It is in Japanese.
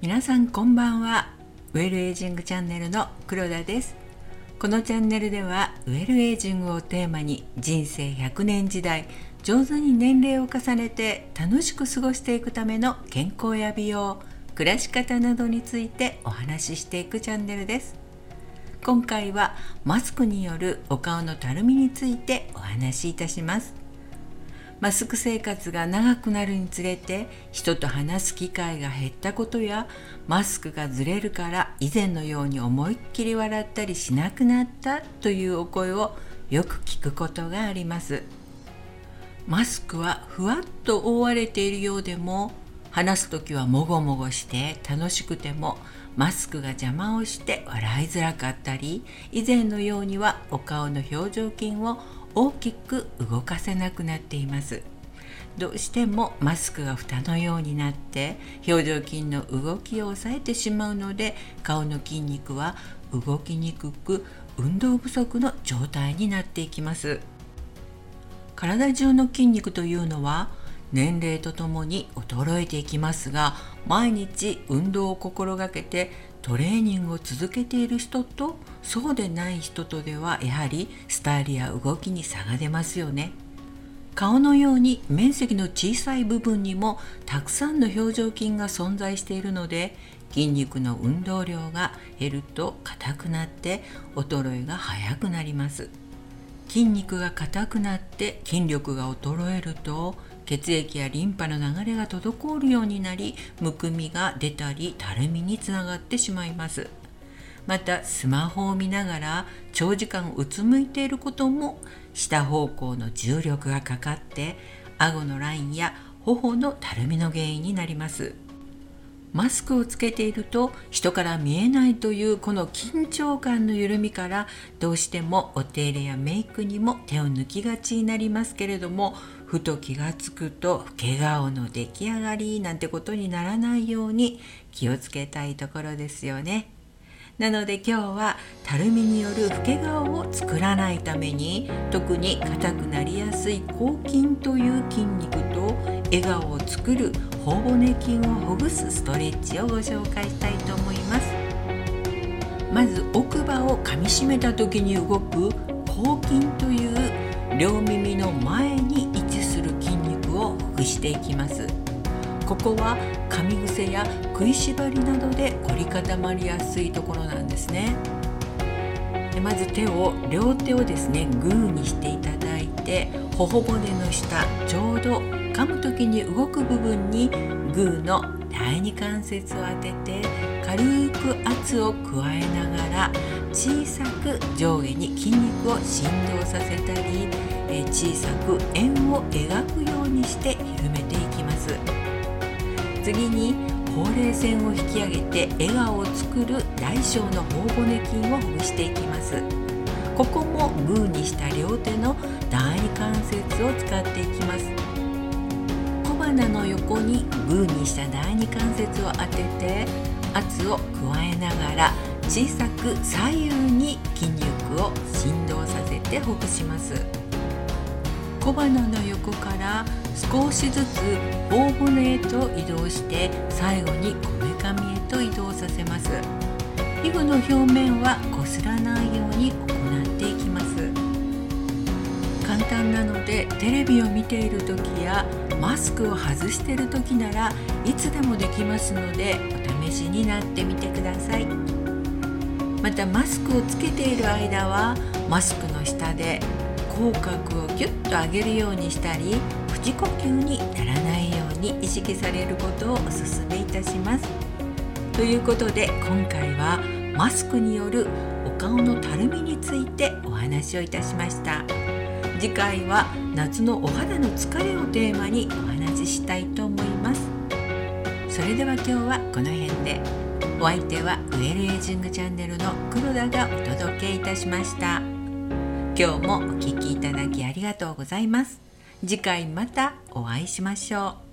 皆さんこんばんは。ウェルエイジングチャンネルの黒田です。このチャンネルではウェルエイジングをテーマに人生100年時代上手に年齢を重ねて楽しく過ごしていくための健康や美容暮らし方などについてお話ししていくチャンネルです。今回はマスクによるお顔のたるみについてお話しいたします。マスク生活が長くなるにつれて人と話す機会が減ったことやマスクがずれるから以前のように思いっきり笑ったりしなくなったというお声をよく聞くことがあります。マスクはふわっと覆われているようでも話す時はもごもごして楽しくてもマスクが邪魔をして笑いづらかったり以前のようにはお顔の表情筋を大きく動かせなくなっています。どうしてもマスクが蓋のようになって表情筋の動きを抑えてしまうので顔の筋肉は動きにくく運動不足の状態になっていきます。体中の筋肉というのは年齢とともに衰えていきますが毎日運動を心がけてトレーニングを続けている人とそうでない人とではやはりスタイルや動きに差が出ますよね。顔のように面積の小さい部分にもたくさんの表情筋が存在しているので筋肉の運動量が減ると硬くなって衰えが早くなります。筋肉が硬くなって筋力が衰えると血液やリンパの流れが滞るようになりむくみが出たりたるみにつながってしまいます。またスマホを見ながら長時間うつむいていることも下方向の重力がかかって顎のラインや頬のたるみの原因になります。マスクをつけていると人から見えないというこの緊張感の緩みからどうしてもお手入れやメイクにも手を抜きがちになりますけれどもふと気がつくと老け顔の出来上がりなんてことにならないように気をつけたいところですよね。なので今日はたるみによる老け顔を作らないために特に硬くなりやすい抗筋という筋肉と笑顔を作る頬骨筋をほぐすストレッチをご紹介したいと思いますまず奥歯を噛みしめた時に動く抗筋という両耳の前にしていきます。ここは噛み癖や食いしばりなどで凝り固まりやすいところなんですね。でまず手を両手をですねグーにしていただいて頬骨の下ちょうど噛む時に動く部分にグーの第二関節を当てて軽く圧を加えながら小さく上下に筋肉を振動させたり小さく円を描くようにして緩めていきます。次にほうれい線を引き上げて笑顔を作る大小の頬骨筋をほぐしていきます。ここもグーにした両手の第二関節を使っていきます。鼻の横にグーにした第二関節を当てて圧を加えながら小さく左右に筋肉を振動させてほぐします。小鼻の横から少しずつ頬骨へと移動して最後にこめかみへと移動させます。皮膚の表面はこすらないように行います。簡単なのでテレビを見ている時やマスクを外している時ならいつでもできますのでお試しになってみてくださいまたマスクをつけている間はマスクの下で口角をギュッと上げるようにしたり口呼吸にならないように意識されることをお勧めいたします。ということで今回はマスクによるお顔のたるみについてお話をいたしました次回は夏のお肌の疲れをテーマにお話ししたいと思いますそれでは今日はこの辺でお相手はウェルエイジングチャンネルの黒田がお届けいたしました。今日もお聴きいただきありがとうございます。次回またお会いしましょう。